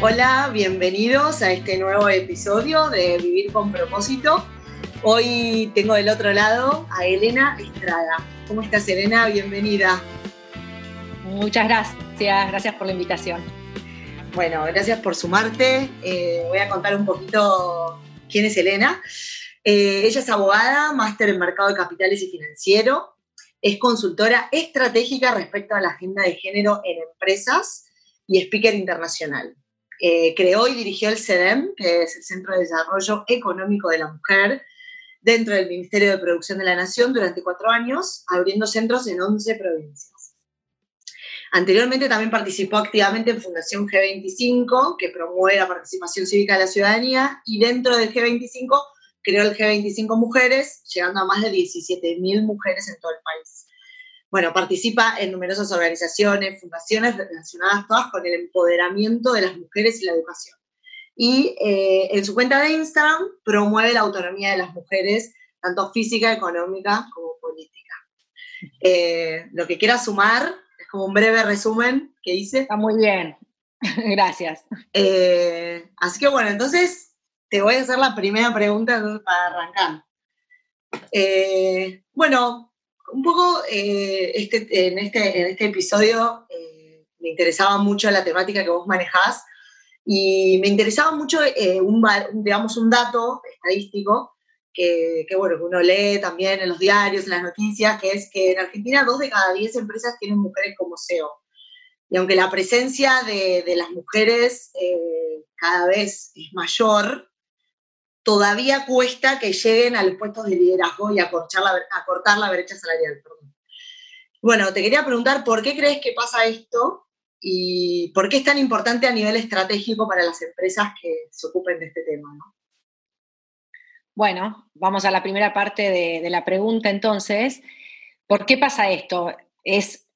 Hola, bienvenidos a este nuevo episodio de Vivir con propósito. Hoy tengo del otro lado a Elena Estrada. ¿Cómo estás, Elena? Bienvenida. Muchas gracias, gracias por la invitación. Bueno, gracias por sumarte. Eh, voy a contar un poquito quién es Elena. Eh, ella es abogada, máster en mercado de capitales y financiero. Es consultora estratégica respecto a la agenda de género en empresas y speaker internacional. Eh, creó y dirigió el CEDEM, que es el Centro de Desarrollo Económico de la Mujer, dentro del Ministerio de Producción de la Nación durante cuatro años, abriendo centros en 11 provincias. Anteriormente también participó activamente en Fundación G25, que promueve la participación cívica de la ciudadanía, y dentro del G25 creó el G25 Mujeres, llegando a más de 17.000 mujeres en todo el país bueno, participa en numerosas organizaciones, fundaciones relacionadas todas con el empoderamiento de las mujeres y la educación. Y eh, en su cuenta de Instagram promueve la autonomía de las mujeres, tanto física, económica como política. Eh, lo que quiera sumar es como un breve resumen que hice. Está muy bien, gracias. Eh, así que bueno, entonces te voy a hacer la primera pregunta para arrancar. bueno, un poco eh, este, en, este, en este episodio eh, me interesaba mucho la temática que vos manejás y me interesaba mucho eh, un, digamos, un dato estadístico que, que, bueno, que uno lee también en los diarios, en las noticias, que es que en Argentina dos de cada diez empresas tienen mujeres como CEO. Y aunque la presencia de, de las mujeres cada vez es mayor, todavía cuesta que lleguen a los puestos de liderazgo y a, la, cortar la brecha salarial. Bueno, te quería preguntar por qué crees que pasa esto y por qué es tan importante a nivel estratégico para las empresas que se ocupen de este tema. Bueno, vamos a la primera parte de, de la pregunta entonces. ¿Por qué pasa esto? Es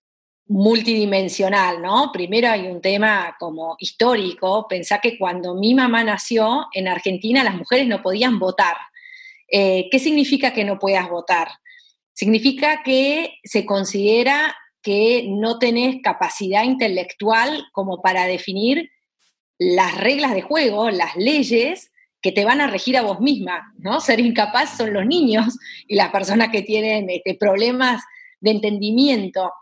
multidimensional, ¿no? Primero hay un tema como histórico, pensá que cuando mi mamá nació en Argentina las mujeres no podían votar. Eh, ¿Qué significa que no puedas votar? Significa que se considera que no tenés capacidad intelectual como para definir las reglas de juego, las leyes que te van a regir a vos misma, ¿no? Ser incapaz son los niños y las personas que tienen este, problemas de entendimiento.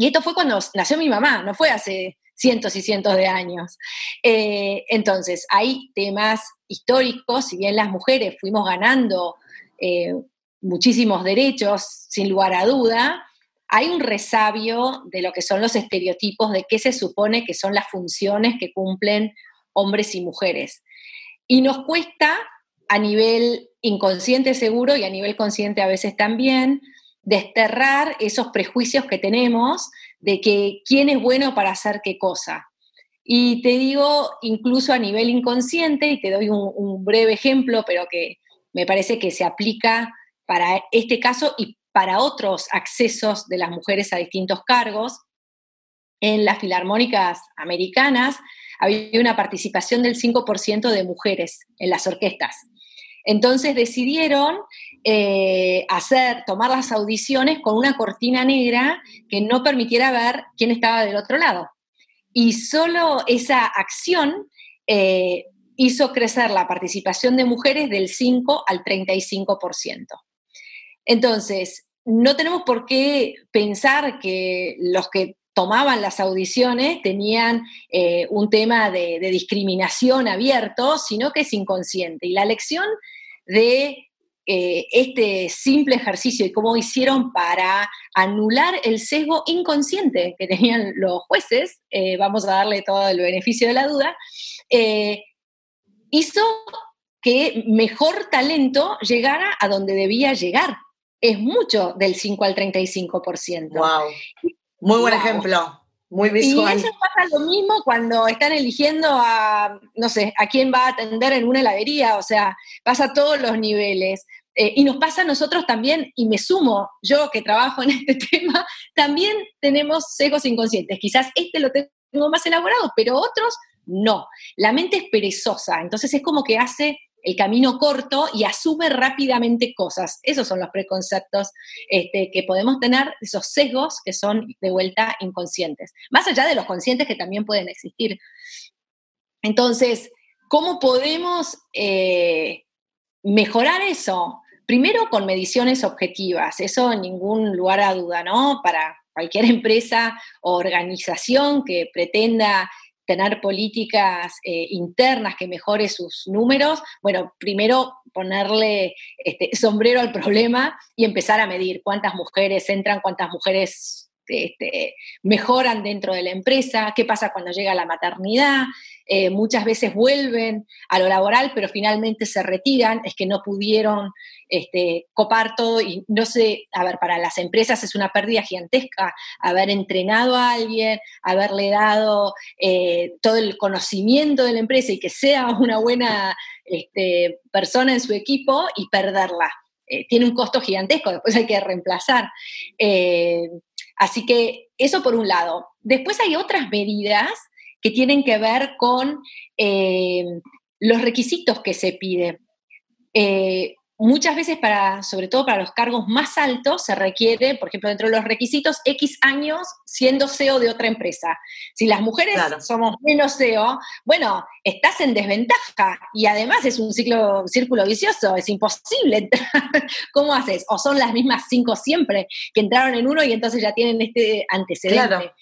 Y esto fue cuando nació mi mamá, no fue hace cientos y cientos de años. Eh, entonces, hay temas históricos, si bien las mujeres fuimos ganando eh, muchísimos derechos, sin lugar a duda, hay un resabio de lo que son los estereotipos de qué se supone que son las funciones que cumplen hombres y mujeres. Y nos cuesta a nivel inconsciente seguro y a nivel consciente a veces también, desterrar esos prejuicios que tenemos de que quién es bueno para hacer qué cosa. Y te digo, incluso a nivel inconsciente, y te doy un, breve ejemplo, pero que me parece que se aplica para este caso y para otros accesos de las mujeres a distintos cargos. En las filarmónicas americanas había una participación del 5% de mujeres en las orquestas. Entonces decidieron eh, hacer, tomar las audiciones con una cortina negra que no permitiera ver quién estaba del otro lado. Y solo esa acción eh, hizo crecer la participación de mujeres del 5 al 35%. Entonces, no tenemos por qué pensar que los que tomaban las audiciones tenían eh, un tema de, discriminación abierto, sino que es inconsciente. Y la lección de eh, este simple ejercicio y cómo hicieron para anular el sesgo inconsciente que tenían los jueces, eh, vamos a darle todo el beneficio de la duda, hizo que mejor talento llegara a donde debía llegar. Es mucho del 5 al 35%. ¡Wow! Muy buen ejemplo. Muy visual. Y eso pasa lo mismo cuando están eligiendo a, no sé, a quién va a atender en una heladería, o sea, pasa a todos los niveles. Eh, y nos pasa a nosotros también, y me sumo, yo que trabajo en este tema, también tenemos sesgos inconscientes. Quizás este lo tengo más elaborado, pero otros no. La mente es perezosa, entonces es como que hace el camino corto y asume rápidamente cosas. Esos son los preconceptos este, que podemos tener, esos sesgos que son de vuelta inconscientes, más allá de los conscientes que también pueden existir. Entonces, ¿cómo podemos eh, mejorar eso? Primero con mediciones objetivas, eso en ningún lugar a duda, ¿no? Para cualquier empresa o organización que pretenda tener políticas eh, internas que mejore sus números, bueno, primero ponerle este, sombrero al problema y empezar a medir cuántas mujeres entran, cuántas mujeres este, mejoran dentro de la empresa, qué pasa cuando llega la maternidad, eh, muchas veces vuelven a lo laboral, pero finalmente se retiran, es que no pudieron este, copar todo y no sé, a ver, para las empresas es una pérdida gigantesca haber entrenado a alguien, haberle dado eh, todo el conocimiento de la empresa y que sea una buena este, persona en su equipo y perderla. Eh, tiene un costo gigantesco, después hay que reemplazar. Así que eso por un lado. Después hay otras medidas que tienen que ver con eh, los requisitos que se piden. Eh, muchas veces, para, sobre todo para los cargos más altos, se requiere, por ejemplo, dentro de los requisitos, X años siendo CEO de otra empresa. Si las mujeres somos menos CEO, bueno, estás en desventaja y además es un ciclo, círculo vicioso, es imposible entrar. ¿Cómo haces? O son las mismas cinco siempre que entraron en uno y entonces ya tienen este antecedente.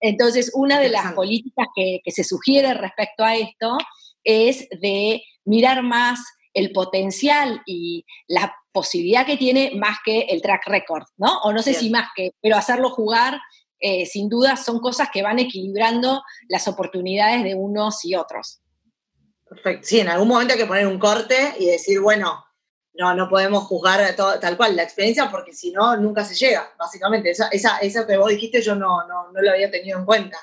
Entonces, una de las políticas que, que se sugiere respecto a esto es de mirar más el potencial y la posibilidad que tiene más que el track record, ¿no? O no sé si más que, pero hacerlo jugar, eh, sin duda, son cosas que van equilibrando las oportunidades de unos y otros. Perfecto. Sí, en algún momento hay que poner un corte y decir, bueno, no, no podemos juzgar tal cual la experiencia porque si no, nunca se llega, básicamente. Esa, esa, eso que vos dijiste yo no, no, no lo había tenido en cuenta.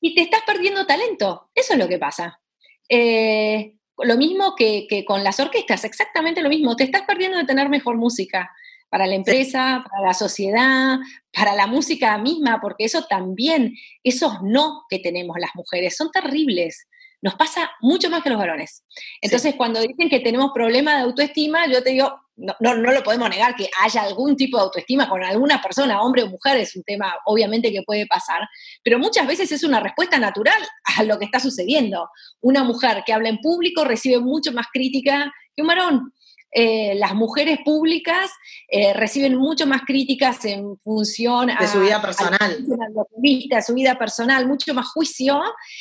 Y te estás perdiendo talento, eso es lo que pasa. Eh, lo mismo que, con las orquestas, exactamente lo mismo. Te estás perdiendo de tener mejor música para la empresa, para la sociedad, para la música misma, porque eso también, esos no que tenemos las mujeres son terribles. Nos pasa mucho más que los varones. Entonces, cuando dicen que tenemos problemas de autoestima, yo te digo, no, no, lo podemos negar que haya algún tipo de autoestima con alguna persona, hombre o mujer, es un tema obviamente que puede pasar, pero muchas veces es una respuesta natural a lo que está sucediendo. Una mujer que habla en público recibe mucho más crítica que un varón. Eh, las mujeres públicas eh, reciben mucho más críticas en función de su vida personal. A, su vida personal, mucho más juicio,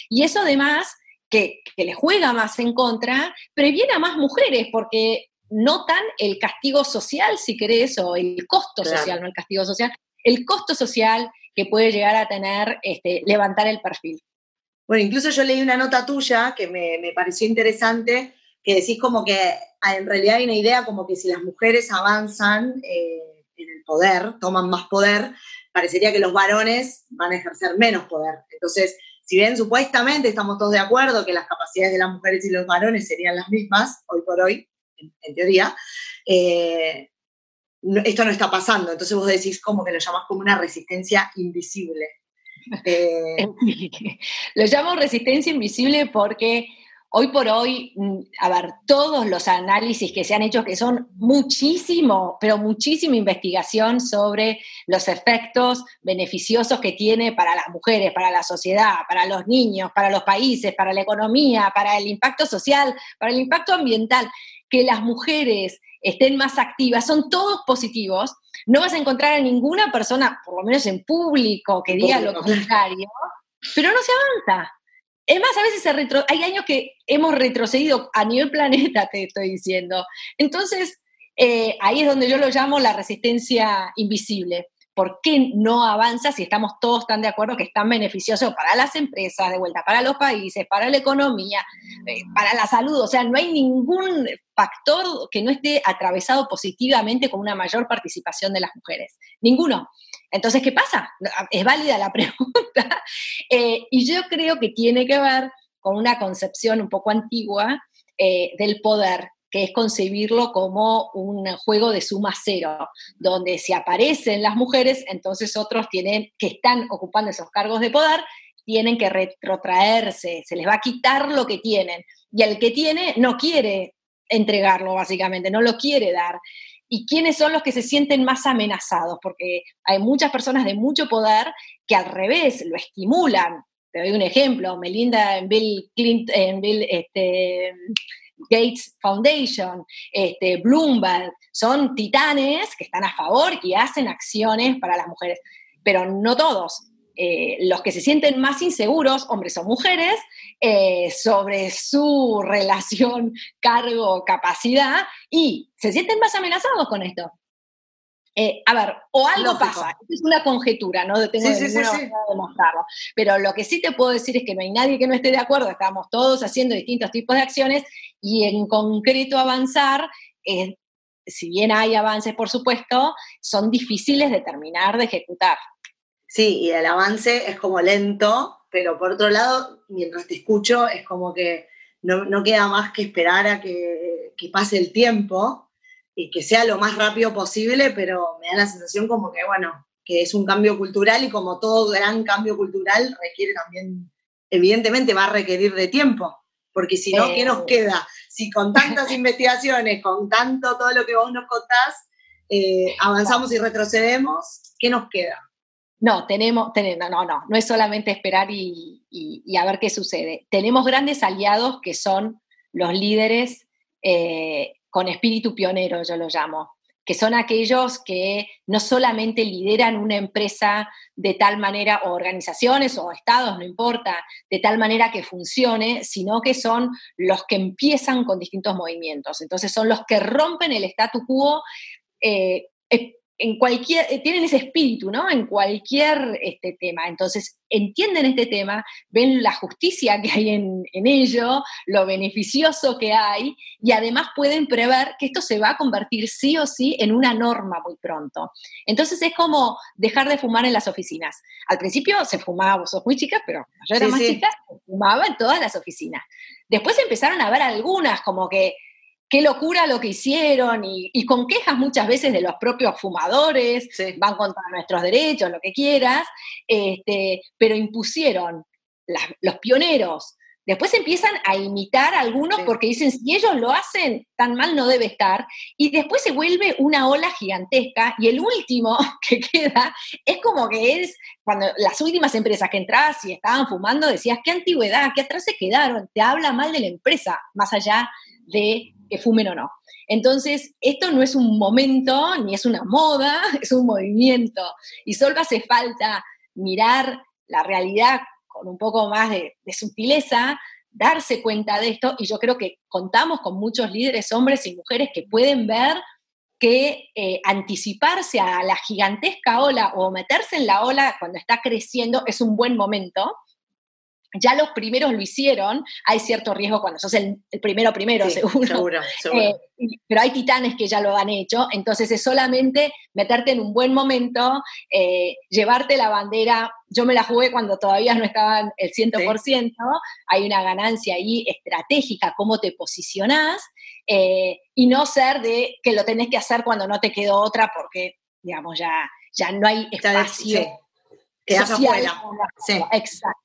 y eso además que, que le juega más en contra, previene a más mujeres, porque notan el castigo social, si querés, o el costo social, no el castigo social, el costo social que puede llegar a tener este, levantar el perfil. Bueno, incluso yo leí una nota tuya que me, pareció interesante, que decís como que ah, en realidad hay una idea como que si las mujeres avanzan eh, en el poder, toman más poder, parecería que los varones van a ejercer menos poder. Entonces, si bien supuestamente estamos todos de acuerdo que las capacidades de las mujeres y los varones serían las mismas, hoy por hoy, en, teoría, eh, esto no está pasando. Entonces vos decís como que lo llamas como una resistencia invisible. Eh, lo llamo resistencia invisible porque hoy por hoy, mm, a ver, todos los análisis que se han hecho, que son muchísimo, pero muchísima investigación sobre los efectos beneficiosos que tiene para las mujeres, para la sociedad, para los niños, para los países, para la economía, para el impacto social, para el impacto ambiental que las mujeres estén más activas, son todos positivos. No vas a encontrar a ninguna persona, por lo menos en público, que diga lo contrario, pero no se avanza. Es más, a veces se retro hay años que hemos retrocedido a nivel planeta, te estoy diciendo. Entonces, eh, ahí es donde yo lo llamo la resistencia invisible. ¿Por qué no avanza si estamos todos tan de acuerdo que es tan beneficioso para las empresas, de vuelta, para los países, para la economía, eh, para la salud? O sea, no hay ningún factor que no esté atravesado positivamente con una mayor participación de las mujeres. Ninguno. Entonces, ¿qué pasa? Es válida la pregunta. Eh, y yo creo que tiene que ver con una concepción un poco antigua eh, del poder que es concebirlo como un juego de suma cero, donde si aparecen las mujeres, entonces otros tienen, que están ocupando esos cargos de poder, tienen que retrotraerse, se les va a quitar lo que tienen. Y el que tiene no quiere entregarlo, básicamente, no lo quiere dar. ¿Y quiénes son los que se sienten más amenazados? Porque hay muchas personas de mucho poder que al revés lo estimulan te doy un ejemplo, Melinda en Bill Clinton, en Bill este, Gates Foundation, este, Bloomberg, son titanes que están a favor y hacen acciones para las mujeres, pero no todos. Eh, los que se sienten más inseguros, hombres o mujeres, eh, sobre su relación, cargo, capacidad, y se sienten más amenazados con esto. Eh, a ver, o algo pasa, es una conjetura, no tengo sí, ninguna de demostrarlo, pero lo que sí te puedo decir es que no hay nadie que no esté de acuerdo, estamos todos haciendo distintos tipos de acciones y en concreto avanzar, si bien hay avances, por supuesto, son difíciles de terminar de ejecutar. Sí, y el avance es como lento, pero por otro lado, mientras te escucho, es como que no, queda más que esperar a que, pase el tiempo y que sea lo más rápido posible, pero me da la sensación como que, bueno, que es un cambio cultural y como todo gran cambio cultural requiere también, evidentemente va a requerir de tiempo, porque si no, ¿qué nos eh. queda? Si con tantas investigaciones, con tanto todo lo que vos nos contás, eh, avanzamos y retrocedemos, ¿qué nos queda? No, tenemos, tenemos, no, no, no es solamente esperar y, a ver qué sucede. Tenemos grandes aliados que son los líderes eh, con espíritu pionero, yo lo llamo, que son aquellos que no solamente lideran una empresa de tal manera, o organizaciones o estados, no importa, de tal manera que funcione, sino que son los que empiezan con distintos movimientos. Entonces son los que rompen el statu quo. Eh, en cualquier, eh, tienen ese espíritu, ¿no? En cualquier este, tema. Entonces, entienden este tema, ven la justicia que hay en, ello, lo beneficioso que hay, y además pueden prever que esto se va a convertir sí o sí en una norma muy pronto. Entonces, es como dejar de fumar en las oficinas. Al principio se fumaba, vos sos muy chicas, pero yo era más chica, se fumaba en todas las oficinas. Después empezaron a ver algunas, como que qué locura lo que hicieron y, con quejas muchas veces de los propios fumadores, van contra nuestros derechos, lo que quieras, este, pero impusieron los pioneros. Después empiezan a imitar a algunos porque dicen, si ellos lo hacen, tan mal no debe estar. Y después se vuelve una ola gigantesca. Y el último que queda es como que es, cuando las últimas empresas que entrabas y estaban fumando, decías, qué antigüedad, qué atrás se quedaron. Te habla mal de la empresa, más allá de que fumen o no. Entonces, esto no es un momento ni es una moda, es un movimiento. Y solo hace falta mirar la realidad con un poco más de, sutileza, darse cuenta de esto. Y yo creo que contamos con muchos líderes, hombres y mujeres, que pueden ver que eh, anticiparse a la gigantesca ola o meterse en la ola cuando está creciendo es un buen momento ya los primeros lo hicieron, hay cierto riesgo cuando sos el, primero primero, seguro. Eh, pero hay titanes que ya lo han hecho, entonces es solamente meterte en un buen momento, eh, llevarte la bandera. Yo me la jugué cuando todavía no estaba el 100%, hay una ganancia ahí estratégica, cómo te posicionás, eh, y no ser de que lo tenés que hacer cuando no te quedó otra porque, digamos, ya, ya no hay espacio. Social, Exacto.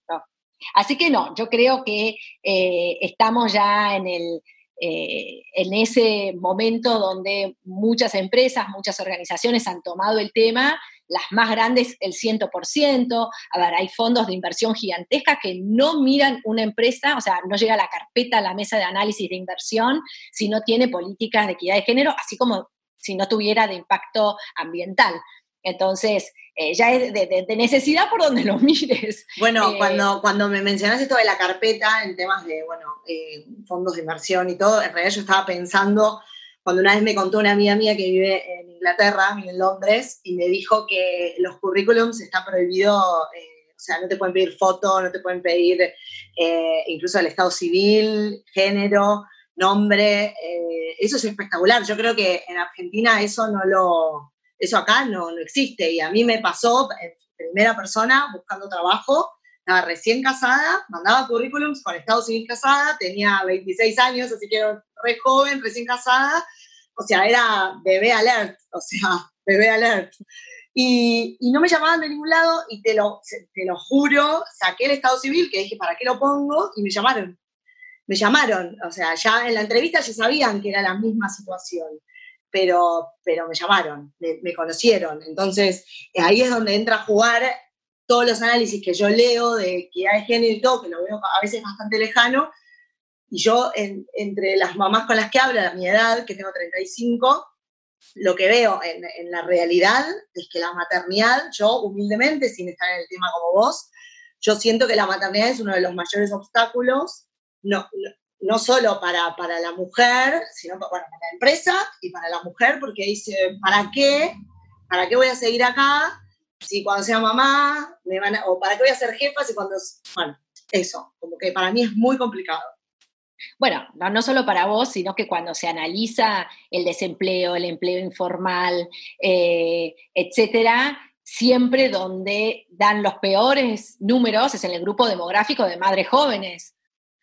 Así que no, yo creo que eh, estamos ya en, el, eh, en ese momento donde muchas empresas, muchas organizaciones han tomado el tema, las más grandes el 100%, a ver, hay fondos de inversión gigantescas que no miran una empresa, o sea, no llega a la carpeta a la mesa de análisis de inversión si no tiene políticas de equidad de género, así como si no tuviera de impacto ambiental. Entonces, eh, ya es de, necesidad por donde lo mires. Bueno, eh, cuando, cuando me mencionas esto de la carpeta en temas de, bueno, eh, fondos de inversión y todo, en realidad yo estaba pensando, cuando una vez me contó una amiga mía que vive en Inglaterra, en Londres, y me dijo que los currículums está prohibido, o sea, no te pueden pedir foto, no te pueden pedir incluso el estado civil, género, nombre, eso es espectacular. Yo creo que en Argentina eso no lo eso acá no, no existe. Y a mí me pasó en primera persona buscando trabajo. Estaba recién casada, mandaba currículums con Estado Civil casada, tenía 26 años, así que era re joven, recién casada. O sea, era bebé alert, o sea, bebé alert. Y, y, no me llamaban de ningún lado y te lo, te lo juro, saqué el Estado Civil, que dije, ¿para qué lo pongo? Y me llamaron. Me llamaron, o sea, ya en la entrevista ya sabían que era la misma situación pero, pero me llamaron, me, conocieron. Entonces, ahí es donde entra a jugar todos los análisis que yo leo de equidad de género y todo, que lo veo a veces bastante lejano, y yo entre las mamás con las que hablo, a mi edad, que tengo 35, lo que veo en, la realidad es que la maternidad, yo humildemente, sin estar en el tema como vos, yo siento que la maternidad es uno de los mayores obstáculos, no, solo para, para, la mujer, sino para, para la empresa y para la mujer, porque dice, ¿para qué? ¿Para qué voy a seguir acá si cuando sea mamá me van a, o para qué voy a ser jefa si cuando, bueno, eso, como que para mí es muy complicado. Bueno, no, solo para vos, sino que cuando se analiza el desempleo, el empleo informal, eh, etcétera, siempre donde dan los peores números es en el grupo demográfico de madres jóvenes.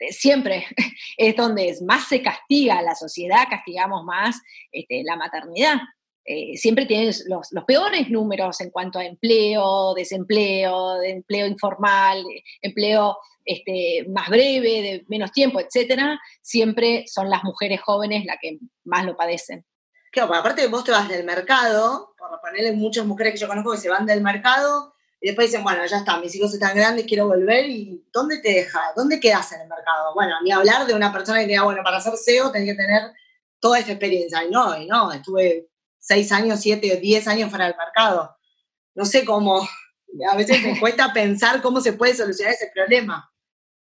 Eh, siempre es donde más se castiga la sociedad, castigamos más este, la maternidad. Eh, siempre tienen los, peores números en cuanto a empleo, desempleo, de empleo informal, empleo este, más breve, de menos tiempo, etcétera, siempre son las mujeres jóvenes las que más lo padecen. Claro, aparte vos te vas del mercado, por ponerle muchas mujeres que yo conozco que se van del mercado y después dicen, bueno, ya está, mis hijos están grandes, quiero volver, ¿y dónde te deja? ¿Dónde quedas en el mercado? Bueno, ni hablar de una persona que diga, bueno, para ser CEO tenés que tener toda esta experiencia. Y no, y no, estuve seis años, siete diez años fuera del mercado. No sé cómo, a veces me cuesta pensar cómo se puede solucionar ese problema.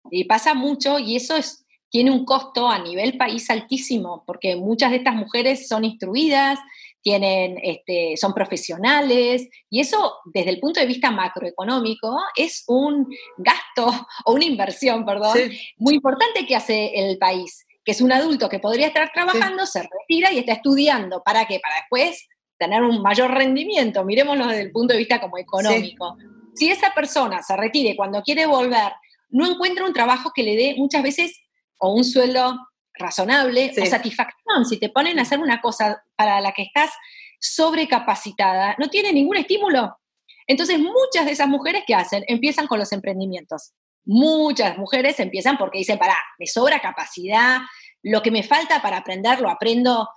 Y pasa mucho y eso es, tiene un costo a nivel país altísimo, porque muchas de estas mujeres son instruidas, tienen, este, son profesionales, y eso desde el punto de vista macroeconómico es un gasto o una inversión, perdón, muy importante que hace el país, que es un adulto que podría estar trabajando, se retira y está estudiando. ¿Para qué? Para después tener un mayor rendimiento, miremoslo desde el punto de vista como económico. Si esa persona se retire cuando quiere volver no encuentra un trabajo que le dé muchas veces o un sueldo razonable o satisfacción. Si te ponen a hacer una cosa para la que estás sobrecapacitada, no tiene ningún estímulo. Entonces, muchas de esas mujeres que hacen empiezan con los emprendimientos. Muchas mujeres empiezan porque dicen, pará, me sobra capacidad, lo que me falta para aprender lo aprendo,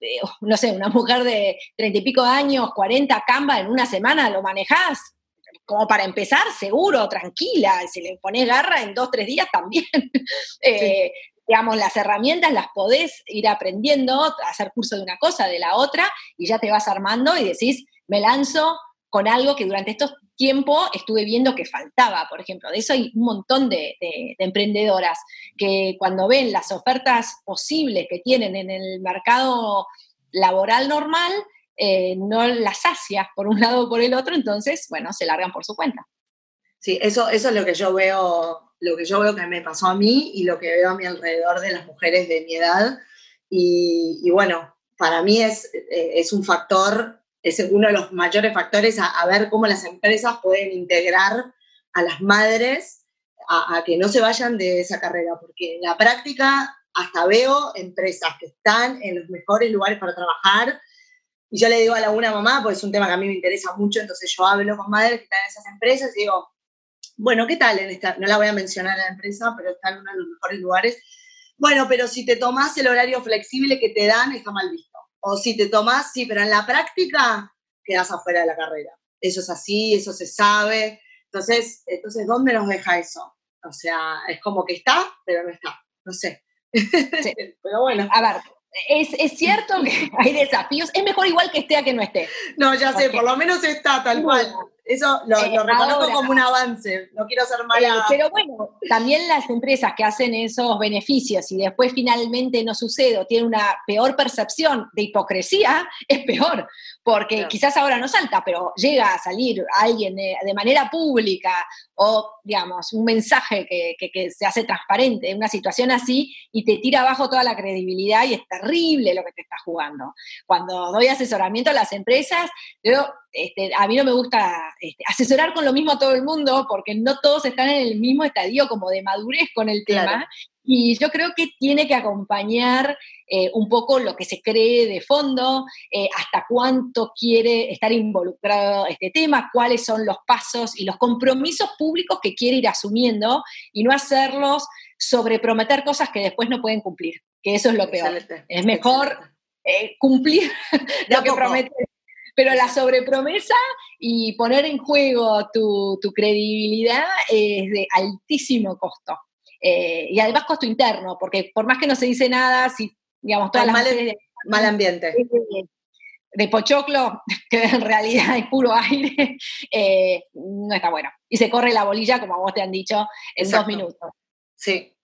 eh, no sé, una mujer de treinta y pico años, 40 Canva en una semana, lo manejas como para empezar, seguro, tranquila, si le pones garra en dos, tres días también. Eh, digamos, las herramientas las podés ir aprendiendo, hacer curso de una cosa, de la otra, y ya te vas armando y decís, me lanzo con algo que durante estos tiempos estuve viendo que faltaba, por ejemplo. De eso hay un montón de, de, emprendedoras que cuando ven las ofertas posibles que tienen en el mercado laboral normal, eh, no las sacia por un lado o por el otro, entonces, bueno, se largan por su cuenta. Sí, eso, eso es lo que yo veo, lo que yo veo que me pasó a mí y lo que veo a mi alrededor de las mujeres de mi edad. Y, bueno, para mí es, eh, es, un factor, es uno de los mayores factores a, ver cómo las empresas pueden integrar a las madres a, que no se vayan de esa carrera, porque en la práctica hasta veo empresas que están en los mejores lugares para trabajar, y yo le digo a la una mamá, pues es un tema que a mí me interesa mucho, entonces yo hablo con madres que están en esas empresas y digo, bueno, ¿qué tal en esta? No la voy a mencionar a la empresa, pero está en uno de los mejores lugares. Bueno, pero si te tomás el horario flexible que te dan, está mal visto. O si te tomás, sí, pero en la práctica quedas afuera de la carrera. Eso es así, eso se sabe. Entonces, entonces ¿dónde nos deja eso? O sea, es como que está, pero no está. No sé. Sí. pero bueno. A ver, es, cierto que hay desafíos. Es mejor igual que esté a que no esté. No, ya sé, por lo menos está tal cual. Eso lo, eh, reconozco como un avance. No quiero ser mala. Eh, pero bueno, también las empresas que hacen esos beneficios y después finalmente no sucede o tienen una peor percepción de hipocresía, es peor. Porque quizás ahora no salta, pero llega a salir alguien de, manera pública o, digamos, un mensaje que, que, se hace transparente en una situación así y te tira abajo toda la credibilidad y es terrible lo que te estás jugando. Cuando doy asesoramiento a las empresas, yo este, a mí no me gusta este, asesorar con lo mismo a todo el mundo porque no todos están en el mismo estadio como de madurez con el tema. Y yo creo que tiene que acompañar eh, un poco lo que se cree de fondo, eh, hasta cuánto quiere estar involucrado este tema, cuáles son los pasos y los compromisos públicos que quiere ir asumiendo y no hacerlos sobre prometer cosas que después no pueden cumplir, que eso es lo peor. Es mejor eh, cumplir lo que promete pero la sobrepromesa y poner en juego tu, credibilidad es de altísimo costo. Eh, y además costo interno, porque por más que no se dice nada, si, digamos, todas las mal, mal ambiente. De, pochoclo, que en realidad es puro aire, eh, no está bueno. Y se corre la bolilla, como vos te han dicho, en dos minutos. Sí,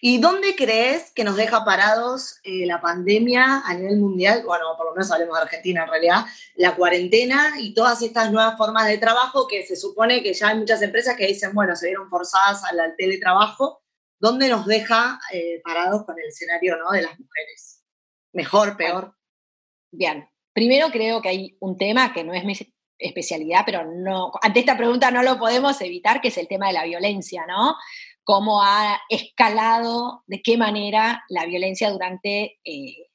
¿Y dónde crees que nos deja parados eh, la pandemia a nivel mundial? Bueno, por lo menos hablemos de Argentina en realidad, la cuarentena y todas estas nuevas formas de trabajo que se supone que ya hay muchas empresas que dicen, bueno, se vieron forzadas al teletrabajo. ¿Dónde nos deja eh, parados con el escenario ¿no? de las mujeres? ¿Mejor, peor? Bien, primero creo que hay un tema que no es mi especialidad, pero no, ante esta pregunta no lo podemos evitar, que es el tema de la violencia, ¿no? Cómo ha escalado, de qué manera la violencia durante eh,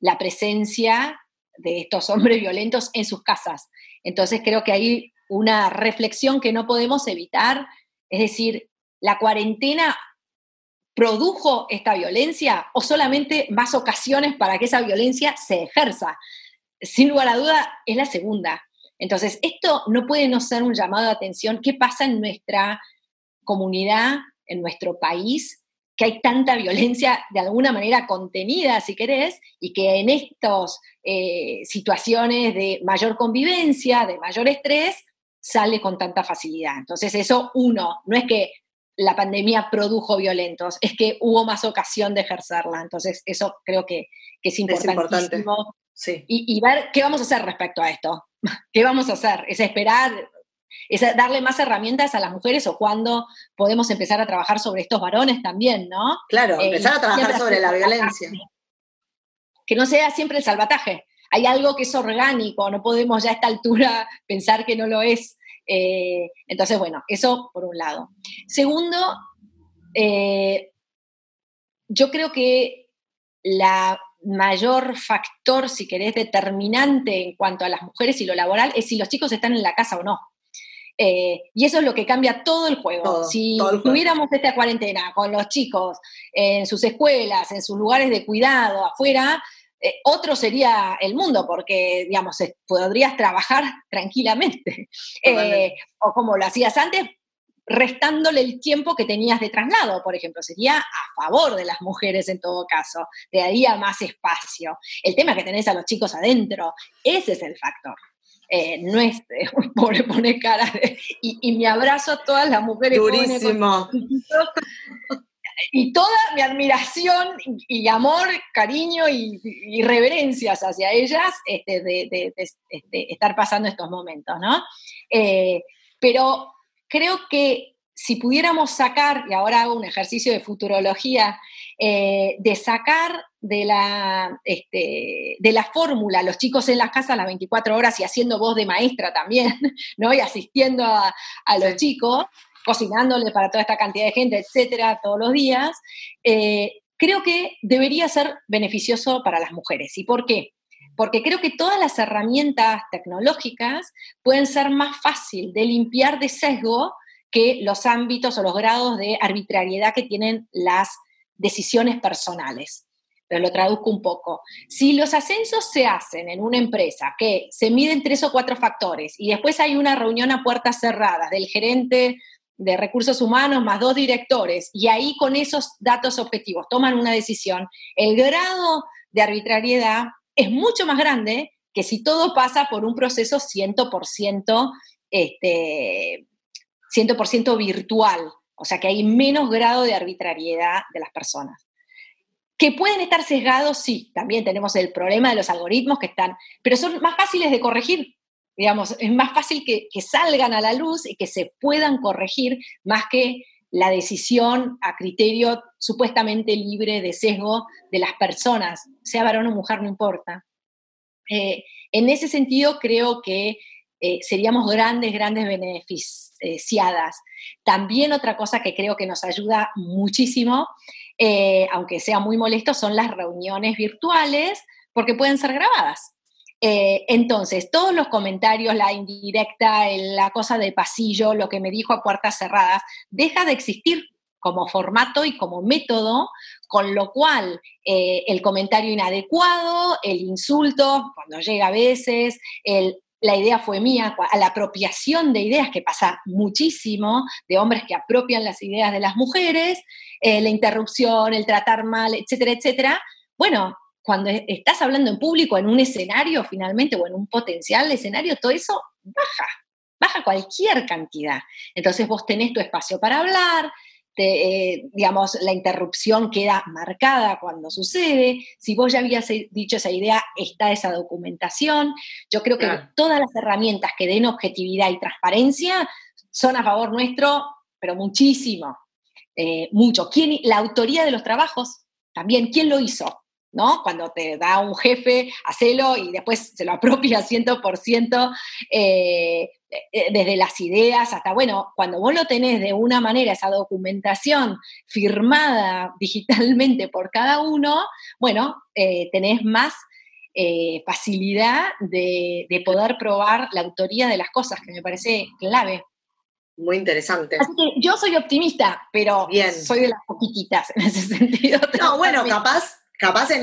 la presencia de estos hombres violentos en sus casas. Entonces creo que hay una reflexión que no podemos evitar, es decir, la cuarentena produjo esta violencia o solamente más ocasiones para que esa violencia se ejerza. Sin lugar a duda, es la segunda. Entonces, esto no puede no ser un llamado de atención. ¿Qué pasa en nuestra comunidad en nuestro país que hay tanta violencia de alguna manera contenida, si querés, y que en estas eh, situaciones de mayor convivencia, de mayor estrés, sale con tanta facilidad. Entonces eso, uno, no es que la pandemia produjo violentos, es que hubo más ocasión de ejercerla. Entonces eso creo que, es importantísimo. Sí. Y, y, ver qué vamos a hacer respecto a esto. ¿Qué vamos a hacer? Es esperar es darle más herramientas a las mujeres o cuando podemos empezar a trabajar sobre estos varones también, ¿no? Claro, eh, empezar a trabajar sobre la violencia. Que no sea siempre el salvataje. Hay algo que es orgánico, no podemos ya a esta altura pensar que no lo es. Eh, entonces, bueno, eso por un lado. Segundo, eh, yo creo que la mayor factor, si querés, determinante en cuanto a las mujeres y lo laboral es si los chicos están en la casa o no. Eh, y eso es lo que cambia todo el juego. si tuviéramos esta cuarentena con los chicos en sus escuelas, en sus lugares de cuidado, afuera, eh, otro sería el mundo, porque, digamos, podrías trabajar tranquilamente. Eh, o como lo hacías antes, restándole el tiempo que tenías de traslado, por ejemplo. Sería a favor de las mujeres en todo caso, te daría más espacio. El tema que tenés a los chicos adentro, ese es el factor. Eh, no es, pobre pone cara y, me abrazo a todas las mujeres Durísimo. y toda mi admiración y, amor, cariño y, reverencias hacia ellas este, de, este, estar pasando estos momentos, ¿no? Eh, pero creo que si pudiéramos sacar, y ahora hago un ejercicio de futurología, eh, de sacar de la, este, de la fórmula los chicos en las casas las 24 horas y haciendo voz de maestra también, ¿no? Y asistiendo a, los chicos, cocinándole para toda esta cantidad de gente, etcétera, todos los días, eh, creo que debería ser beneficioso para las mujeres. ¿Y por qué? Porque creo que todas las herramientas tecnológicas pueden ser más fácil de limpiar de sesgo que los ámbitos o los grados de arbitrariedad que tienen las decisiones personales. Pero lo traduzco un poco. Si los ascensos se hacen en una empresa que se miden tres o cuatro factores y después hay una reunión a puertas cerradas del gerente de recursos humanos más dos directores y ahí con esos datos objetivos toman una decisión, el grado de arbitrariedad es mucho más grande que si todo pasa por un proceso 100% este, 100% virtual, o sea que hay menos grado de arbitrariedad de las personas. Que pueden estar sesgados, sí, también tenemos el problema de los algoritmos que están, pero son más fáciles de corregir, digamos, es más fácil que, salgan a la luz y que se puedan corregir más que la decisión a criterio supuestamente libre de sesgo de las personas, sea varón o mujer, no importa. Eh, en ese sentido, creo que eh, seríamos grandes, grandes beneficiadas. También otra cosa que creo que nos ayuda muchísimo, eh, aunque sea muy molesto, son las reuniones virtuales, porque pueden ser grabadas. Eh, entonces, todos los comentarios, la indirecta, la cosa de pasillo, lo que me dijo a puertas cerradas, deja de existir como formato y como método, con lo cual el comentario inadecuado, el insulto, cuando llega a veces, el la idea fue mía, a la apropiación de ideas, que pasa muchísimo, de hombres que apropian las ideas de las mujeres, eh, la interrupción, el tratar mal, etcétera, etcétera. Bueno, cuando estás hablando en público, en un escenario finalmente, o en un potencial escenario, todo eso baja, baja cualquier cantidad. Entonces vos tenés tu espacio para hablar, eh, digamos, la interrupción queda marcada cuando sucede. Si vos ya habías dicho esa idea, está esa documentación. Yo creo que todas las herramientas que den objetividad y transparencia son a favor nuestro, pero muchísimo, eh, mucho. ¿Quién, la autoría de los trabajos, también, ¿quién lo hizo? ¿no? Cuando te da un jefe, hacelo y después se lo apropia 100%, eh, eh, desde las ideas hasta, bueno, cuando vos lo tenés de una manera, esa documentación firmada digitalmente por cada uno, bueno, eh, tenés más facilidad de, poder probar la autoría de las cosas, que me parece clave. Muy interesante. Así que yo soy optimista, pero soy de las poquititas en ese sentido. No, bueno, capaz capaz en,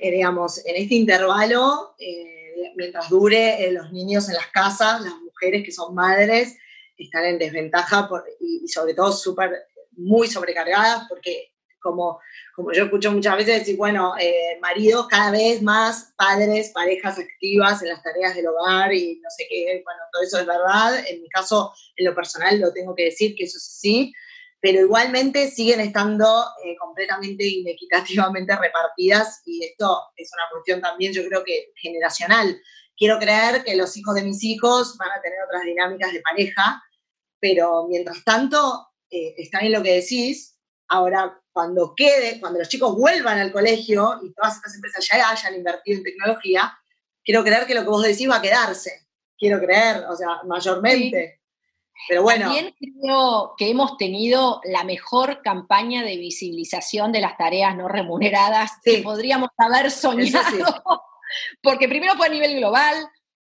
digamos, en este intervalo, eh, mientras dure eh, los niños en las casas, las mujeres que son madres están en desventaja y, sobre todo súper, muy sobrecargadas porque como, como yo escucho muchas veces decir, bueno, eh, maridos cada vez más padres, parejas activas en las tareas del hogar y no sé qué, bueno, todo eso es verdad. En mi caso, en lo personal, lo tengo que decir que eso es así pero igualmente siguen estando eh, completamente inequitativamente repartidas y esto es una cuestión también yo creo que generacional. Quiero creer que los hijos de mis hijos van a tener otras dinámicas de pareja, pero mientras tanto, eh, está bien lo que decís, ahora cuando quede, cuando los chicos vuelvan al colegio y todas estas empresas ya hayan invertido en tecnología, quiero creer que lo que vos decís va a quedarse. Quiero creer, o sea, mayormente. Pero bueno. También creo que hemos tenido la mejor campaña de visibilización de las tareas no remuneradas que podríamos haber soñado. Porque primero fue a nivel global,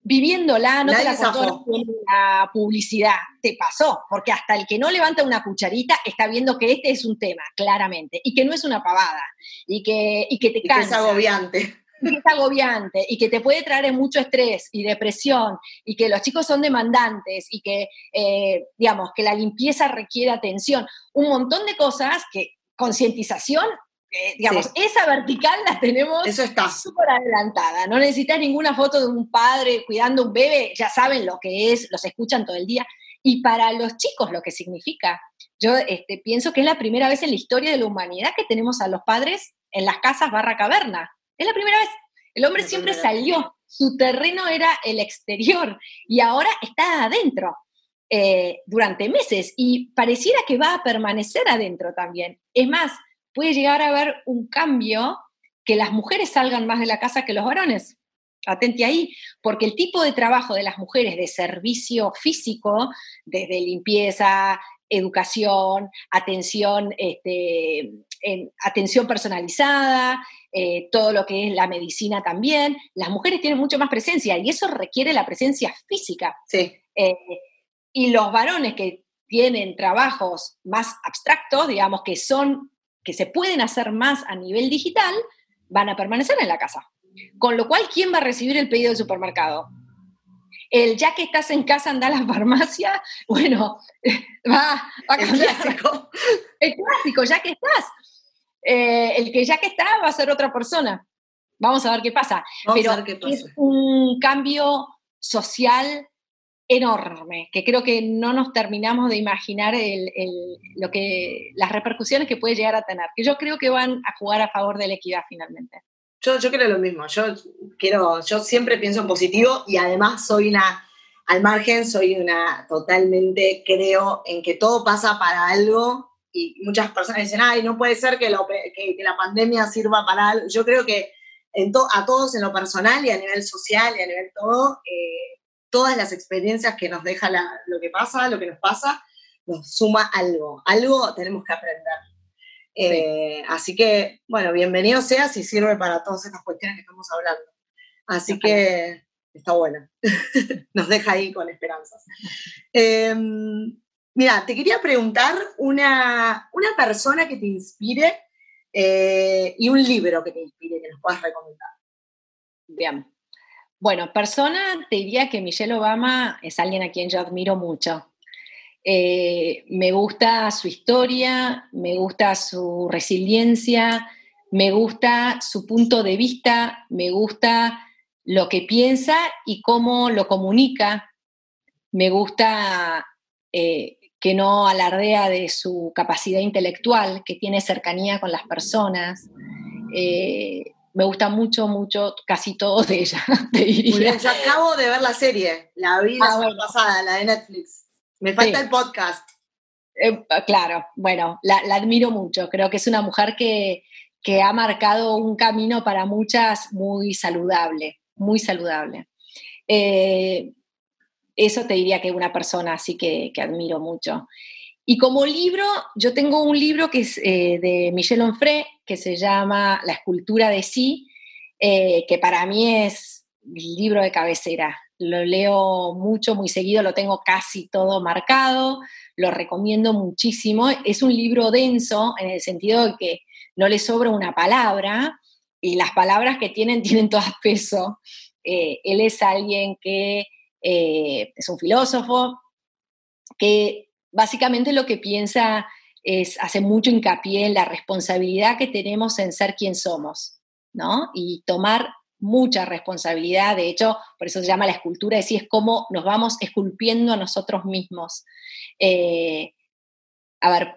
viviéndola, no te la contó la publicidad, te pasó, porque hasta el que no levanta una cucharita está viendo que este es un tema, claramente, y que no es una pavada, y que, y que te cansa. es agobiante que es agobiante y que te puede traer mucho estrés y depresión y que los chicos son demandantes y que, eh, digamos, que la limpieza requiere atención, un montón de cosas que concientización, eh, digamos, esa vertical la tenemos súper adelantada. No necesitas ninguna foto de un padre cuidando un bebé, ya saben lo que es, los escuchan todo el día. Y para los chicos lo que significa. Yo este, pienso que es la primera vez en la historia de la humanidad que tenemos a los padres en las casas barra caverna. Es la primera vez. El hombre siempre salió, su terreno era el exterior y ahora está adentro eh, durante meses y pareciera que va a permanecer adentro también. Es más, puede llegar a haber un cambio que las mujeres salgan más de la casa que los varones. Atente ahí, porque el tipo de trabajo de las mujeres de servicio físico, desde limpieza, educación, atención, este, atención personalizada, eh, todo lo que es la medicina también. Las mujeres tienen mucho más presencia y eso requiere la presencia física. Sí. Eh, y los varones que tienen trabajos más abstractos, digamos, que son, que se pueden hacer más a nivel digital, van a permanecer en la casa. Con lo cual, ¿quién va a recibir el pedido del supermercado? El ya que estás en casa, anda a la farmacia, bueno, va, a cambiar. El clásico. El clásico, ya que estás. Eh, el que ya que está va a ser otra persona. Vamos a ver qué pasa. Pero es un cambio social enorme, que creo que no nos terminamos de imaginar lo que, las repercusiones que puede llegar a tener, que yo creo que van a jugar a favor de la equidad finalmente. Yo, yo creo lo mismo, yo quiero, yo siempre pienso en positivo y además soy una, al margen, soy una totalmente, creo en que todo pasa para algo y muchas personas dicen, ay, no puede ser que, la pandemia sirva para algo. Yo creo que a todos en lo personal y a nivel social y a nivel todo, eh, todas las experiencias que nos deja lo que pasa, lo que nos pasa, nos suma algo. Algo tenemos que aprender. Eh, así que, bueno, bienvenido sea si sirve para todas estas cuestiones que estamos hablando. Así que está bueno. nos deja ahí con esperanzas. Em, Mira, te quería preguntar una, persona que te inspire eh, y un libro que te inspire, que nos puedas recomendar. Bien. Bueno, persona, te diría que Michelle Obama es alguien a quien yo admiro mucho. Eh, me gusta su historia, me gusta su resiliencia, me gusta su punto de vista, me gusta lo que piensa y cómo lo comunica. Me gusta eh, que no alardea de su capacidad intelectual, que tiene cercanía con las personas. Eh, me gusta mucho, mucho, casi todo de ella, te diría. yo acabo de ver la serie, la vi la ah, pasada, la de Netflix. Me falta el podcast. Eh, claro, bueno, la, admiro mucho. Creo que es una mujer que, ha marcado un camino para muchas muy saludable, muy saludable. Eh, eso te diría que es una persona así que, admiro mucho. Y como libro, yo tengo un libro que es eh, de Michel Onfray, que se llama La escultura de sí, que para mí es libro de cabecera lo leo mucho, muy seguido, lo tengo casi todo marcado, lo recomiendo muchísimo. Es un libro denso en el sentido de que no le sobra una palabra y las palabras que tienen tienen todas peso. Eh, él es alguien que eh, es un filósofo que básicamente lo que piensa es, hace mucho hincapié en la responsabilidad que tenemos en ser quien somos, ¿no? Y tomar mucha responsabilidad, de hecho, por eso se llama la escultura, de sí es cómo nos vamos esculpiendo a nosotros mismos. Eh, a ver,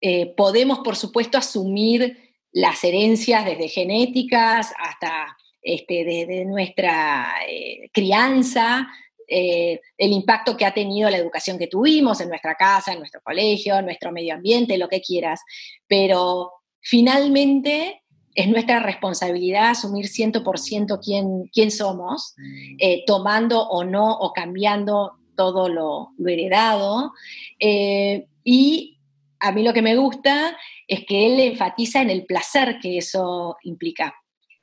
eh, podemos, por supuesto, asumir las herencias desde genéticas hasta este, desde nuestra eh, crianza, el impacto que ha tenido la educación que tuvimos en nuestra casa, en nuestro colegio, en nuestro medio ambiente, lo que quieras. Pero finalmente es nuestra responsabilidad asumir 100% quién, quién somos, mm. eh, tomando o no o cambiando todo lo, heredado. Eh, y a mí lo que me gusta es que él enfatiza en el placer que eso implica.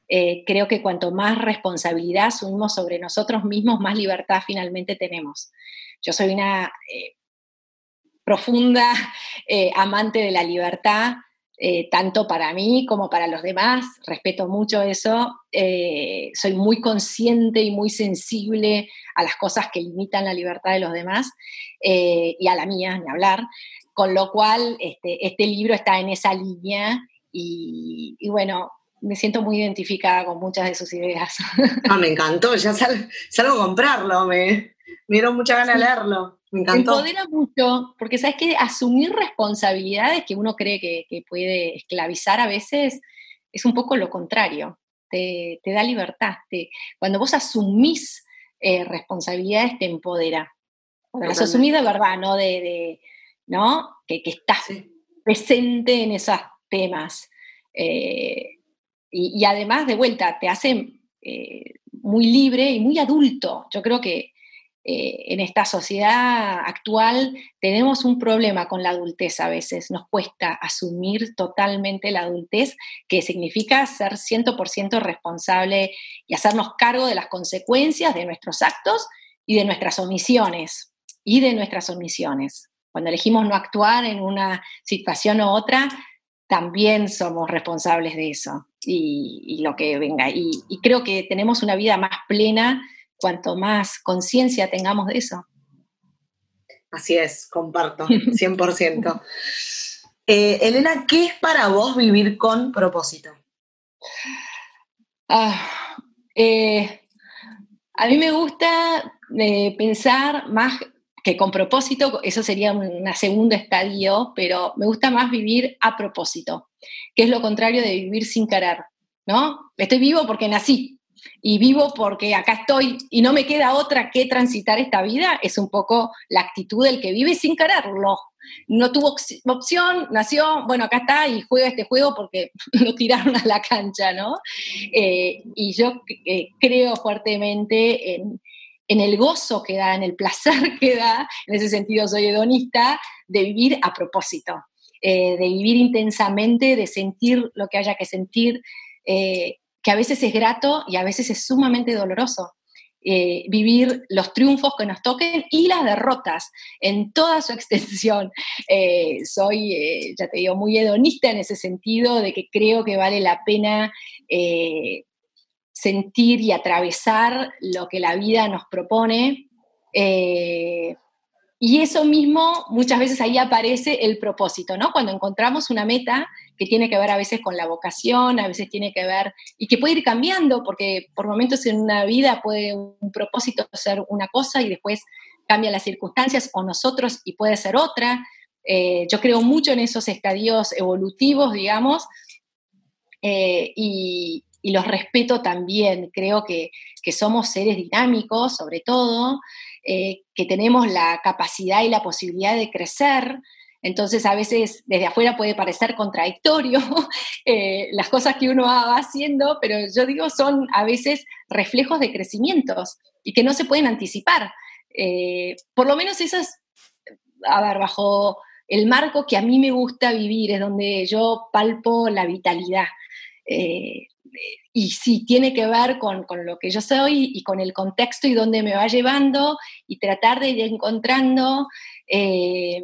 Eh, creo que cuanto más responsabilidad asumimos sobre nosotros mismos, más libertad finalmente tenemos. Yo soy una profunda amante de la libertad, eh, tanto para mí como para los demás, respeto mucho eso, eh, soy muy consciente y muy sensible a las cosas que limitan la libertad de los demás eh, y a la mía, ni hablar, con lo cual este, este libro está en esa línea y, bueno, me siento muy identificada con muchas de sus ideas. Ah, me encantó, ya salgo a comprarlo, me, me dieron mucha ganas de leerlo. Me Empodera mucho, porque sabes que asumir responsabilidades que uno cree que, puede esclavizar a veces es un poco lo contrario. Te, da libertad. cuando vos asumís eh, responsabilidades, te empodera. Cuando las asumís de verdad, ¿no? De, ¿no? Que, estás presente en esos temas. Eh, y, además, de vuelta, te hace eh, muy libre y muy adulto. Yo creo que eh, en esta sociedad actual tenemos un problema con la adultez a veces, nos cuesta asumir totalmente la adultez, que significa ser 100% responsable y hacernos cargo de las consecuencias de nuestros actos y de nuestras omisiones, y de nuestras omisiones. Cuando elegimos no actuar en una situación u otra, también somos responsables de eso y, lo que venga. y creo que tenemos una vida más plena cuanto más conciencia tengamos de eso. Así es, comparto, 100%. Eh, Elena, ¿qué es para vos vivir con propósito? Ah, eh, a mí me gusta eh, pensar más que con propósito, eso sería una segunda estadio, pero me gusta más vivir a propósito, que es lo contrario de vivir sin querer, ¿no? Estoy vivo porque nací, y vivo porque acá estoy y no me queda otra que transitar esta vida, es un poco la actitud del que vive sin quererlo. No tuvo opción, nació, bueno, acá está y juega este juego porque lo tiraron a la cancha, ¿no? Eh, y yo eh, creo fuertemente en, el gozo que da, en el placer que da, en ese sentido soy hedonista, de vivir a propósito, eh, de vivir intensamente, de sentir lo que haya que sentir, que a veces es grato y a veces es sumamente doloroso. Eh, vivir los triunfos que nos toquen y las derrotas en toda su extensión. Eh, soy, eh, ya te digo, muy hedonista en ese sentido de que creo que vale la pena sentir y atravesar lo que la vida nos propone. Eh, y eso mismo, muchas veces ahí aparece el propósito, ¿no? Cuando encontramos una meta que tiene que ver a veces con la vocación, a veces tiene que ver, y que puede ir cambiando, porque por momentos en una vida puede un propósito ser una cosa y después cambian las circunstancias o nosotros y puede ser otra. Eh, yo creo mucho en esos estadios evolutivos, digamos, eh, y, los respeto también. Creo que, que somos seres dinámicos, sobre todo, eh, que tenemos la capacidad y la posibilidad de crecer. Entonces a veces desde afuera puede parecer contradictorio eh, las cosas que uno va haciendo, pero yo digo son a veces reflejos de crecimientos y que no se pueden anticipar. Eh, por lo menos eso es, a ver, bajo el marco que a mí me gusta vivir, es donde yo palpo la vitalidad y sí, tiene que ver con, lo que yo soy y con el contexto y dónde me va llevando y tratar de ir encontrando eh,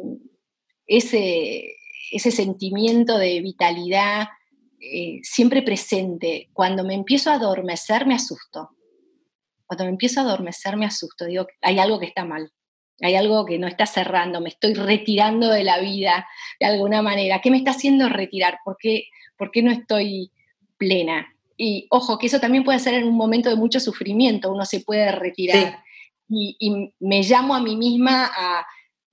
ese, ese, sentimiento de vitalidad eh, siempre presente. Cuando me empiezo a adormecer, me asusto. Cuando me empiezo a adormecer, me asusto. Digo, hay algo que está mal. Hay algo que no está cerrando, me estoy retirando de la vida de alguna manera. ¿Qué me está haciendo retirar? ¿Por qué, por qué no estoy plena? Y ojo, que eso también puede ser en un momento de mucho sufrimiento, uno se puede retirar. Y, me llamo a mí misma a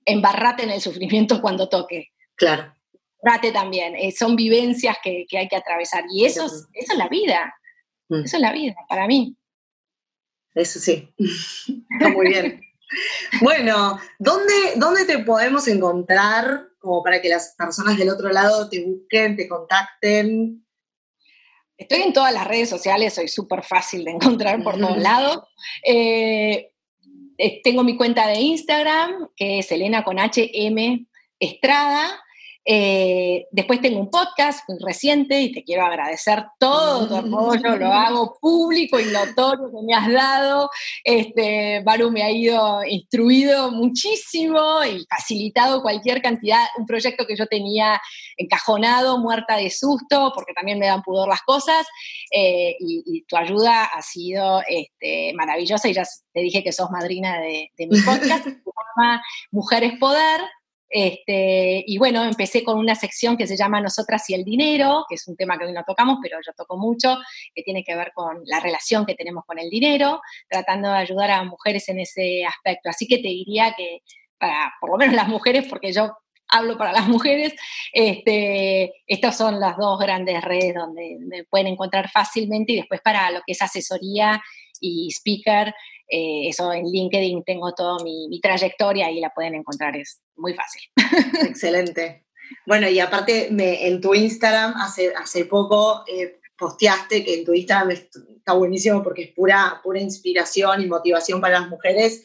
embarrate en el sufrimiento cuando toque. Claro. Rate también, eh, son vivencias que, hay que atravesar. Y eso, es, eso es la vida. Mm. Eso es la vida, para mí. Eso sí. Está muy bien. bueno, ¿dónde, ¿dónde te podemos encontrar como para que las personas del otro lado te busquen, te contacten? Estoy en todas las redes sociales, soy súper fácil de encontrar por todos lados. Eh, eh, tengo mi cuenta de Instagram, que es Elena con HM Estrada. Eh, después tengo un podcast muy reciente y te quiero agradecer todo tu apoyo, lo hago público y notorio que me has dado. Este, Baru me ha ido instruido muchísimo y facilitado cualquier cantidad, un proyecto que yo tenía encajonado, muerta de susto, porque también me dan pudor las cosas, eh, y, tu ayuda ha sido este, maravillosa y ya te dije que sos madrina de, de mi podcast, se llama Mujeres Poder. Este, y bueno, empecé con una sección que se llama Nosotras y el dinero, que es un tema que hoy no tocamos, pero yo toco mucho, que tiene que ver con la relación que tenemos con el dinero, tratando de ayudar a mujeres en ese aspecto. Así que te diría que para por lo menos las mujeres, porque yo hablo para las mujeres, este, estas son las dos grandes redes donde me pueden encontrar fácilmente y después para lo que es asesoría y speaker, eh, eso en LinkedIn tengo toda mi, trayectoria y la pueden encontrar, es muy fácil. Excelente. Bueno, y aparte me, en tu Instagram hace, hace poco eh, posteaste que en tu Instagram está buenísimo porque es pura, pura inspiración y motivación para las mujeres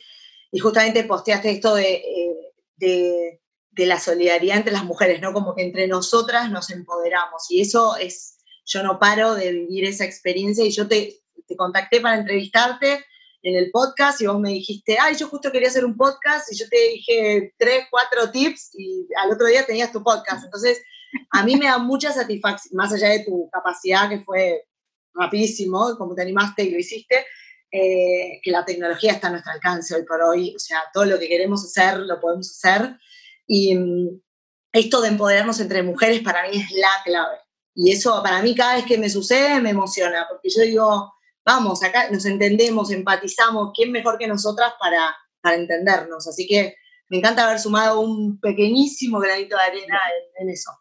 y justamente posteaste esto de, eh, de, de la solidaridad entre las mujeres, ¿no? Como que entre nosotras nos empoderamos y eso es, yo no paro de vivir esa experiencia y yo te, te contacté para entrevistarte en el podcast y vos me dijiste, ay, yo justo quería hacer un podcast y yo te dije tres, cuatro tips y al otro día tenías tu podcast. Entonces, a mí me da mucha satisfacción, más allá de tu capacidad que fue rapidísimo, como te animaste y lo hiciste, eh, que la tecnología está a nuestro alcance hoy por hoy, o sea, todo lo que queremos hacer lo podemos hacer. Y mm, esto de empoderarnos entre mujeres para mí es la clave. Y eso para mí cada vez que me sucede me emociona, porque yo digo, vamos, acá nos entendemos, empatizamos, ¿quién mejor que nosotras para, para entendernos? Así que me encanta haber sumado un pequeñísimo granito de arena en, eso.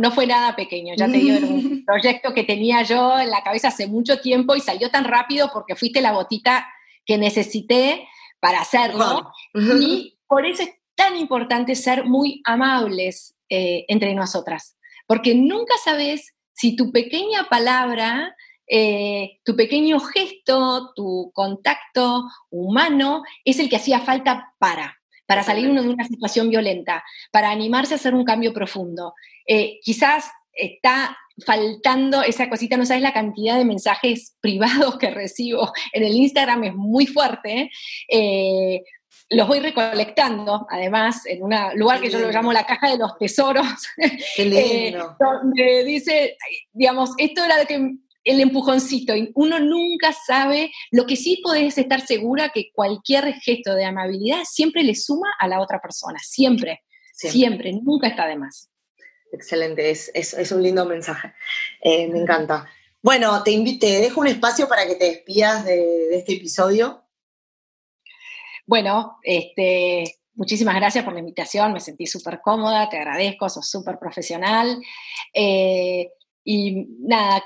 No, fue nada pequeño, ya te digo, era un proyecto que tenía yo en la cabeza hace mucho tiempo y salió tan rápido porque fuiste la botita que necesité para hacerlo. Y por eso es tan importante ser muy amables eh, entre nosotras, porque nunca sabes si tu pequeña palabra eh, tu pequeño gesto, tu contacto humano es el que hacía falta para, para salir uno de una situación violenta, para animarse a hacer un cambio profundo. Eh, quizás está faltando esa cosita, no sabes la cantidad de mensajes privados que recibo en el Instagram, es muy fuerte. Eh, los voy recolectando, además, en un lugar que yo lo llamo la caja de los tesoros, donde dice, digamos, esto era de que el empujoncito. Uno nunca sabe, lo que sí podés estar segura que cualquier gesto de amabilidad siempre le suma a la otra persona, siempre, siempre, nunca está de más. Excelente, es, es, un lindo mensaje, eh, me encanta. Bueno, te, invito, te dejo un espacio para que te despidas de, de este episodio. Bueno, este, muchísimas gracias por la invitación, me sentí súper cómoda, te agradezco, sos súper profesional. Eh, y nada,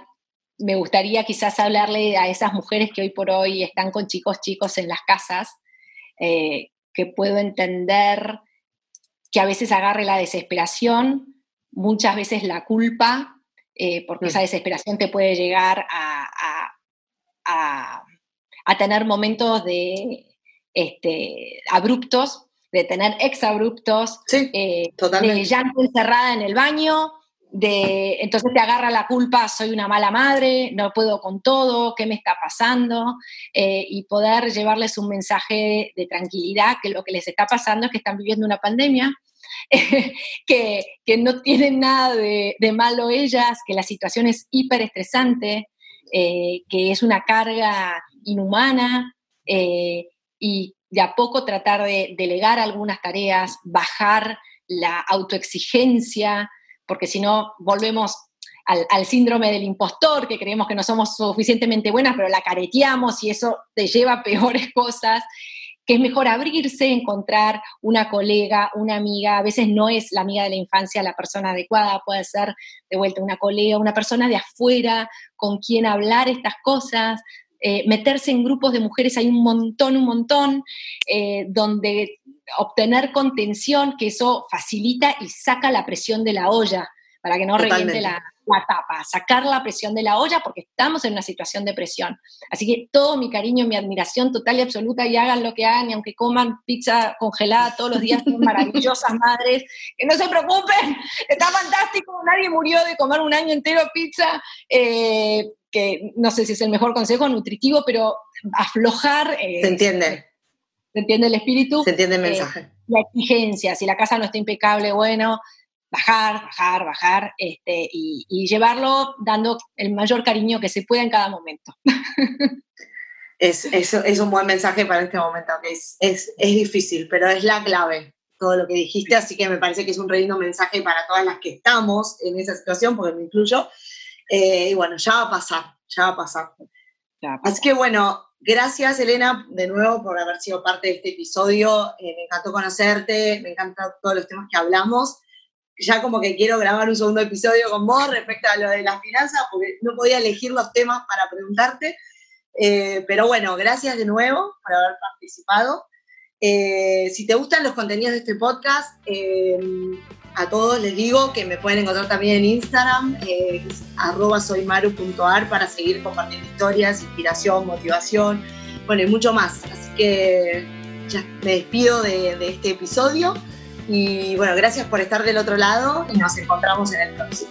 me gustaría quizás hablarle a esas mujeres que hoy por hoy están con chicos chicos en las casas, eh, que puedo entender que a veces agarre la desesperación, muchas veces la culpa, eh, porque mm. esa desesperación te puede llegar a, tener momentos de este, abruptos, de tener exabruptos, sí, eh, de llanto encerrada en el baño, de entonces te agarra la culpa, soy una mala madre, no puedo con todo, ¿qué me está pasando? Eh, y poder llevarles un mensaje de tranquilidad, que lo que les está pasando es que están viviendo una pandemia, que, no tienen nada de, malo ellas, que la situación es hiper estresante, eh, que es una carga inhumana eh, y de a poco tratar de delegar algunas tareas, bajar la autoexigencia, porque si no volvemos al, síndrome del impostor, que creemos que no somos suficientemente buenas, pero la careteamos y eso te lleva a peores cosas, que es mejor abrirse, encontrar una colega, una amiga, a veces no es la amiga de la infancia la persona adecuada, puede ser de vuelta una colega, una persona de afuera con quien hablar estas cosas, eh, meterse en grupos de mujeres, hay un montón, un montón, eh, donde obtener contención, que eso facilita y saca la presión de la olla, para que no reviente la, tapa, sacar la presión de la olla porque estamos en una situación de presión. Así que todo mi cariño, mi admiración total y absoluta y hagan lo que hagan y aunque coman pizza congelada todos los días, son maravillosas madres, que no se preocupen, está fantástico, nadie murió de comer un año entero pizza. Eh, que no sé si es el mejor consejo nutritivo, pero aflojar. Eh, se entiende. Se entiende el espíritu. Se entiende el eh, mensaje. la exigencia, si la casa no está impecable, bueno, bajar, bajar, bajar, este, y, llevarlo dando el mayor cariño que se pueda en cada momento. Es, es, un buen mensaje para este momento, que es, es, es, difícil, pero es la clave, todo lo que dijiste, así que me parece que es un re lindo mensaje para todas las que estamos en esa situación, porque me incluyo, eh, y bueno, ya va a pasar, ya va a pasar. Así que bueno, gracias Elena de nuevo por haber sido parte de este episodio. Eh, me encantó conocerte, me encantan todos los temas que hablamos. Ya como que quiero grabar un segundo episodio con vos respecto a lo de las finanzas, porque no podía elegir los temas para preguntarte. Eh, pero bueno, gracias de nuevo por haber participado. si te gustan los contenidos de este podcast, a todos les digo que me pueden encontrar también en Instagram, arroba soymaru.ar para seguir compartiendo historias, inspiración, motivación, bueno, y mucho más. Así que ya me despido de, de este episodio y bueno, gracias por estar del otro lado y nos encontramos en el próximo.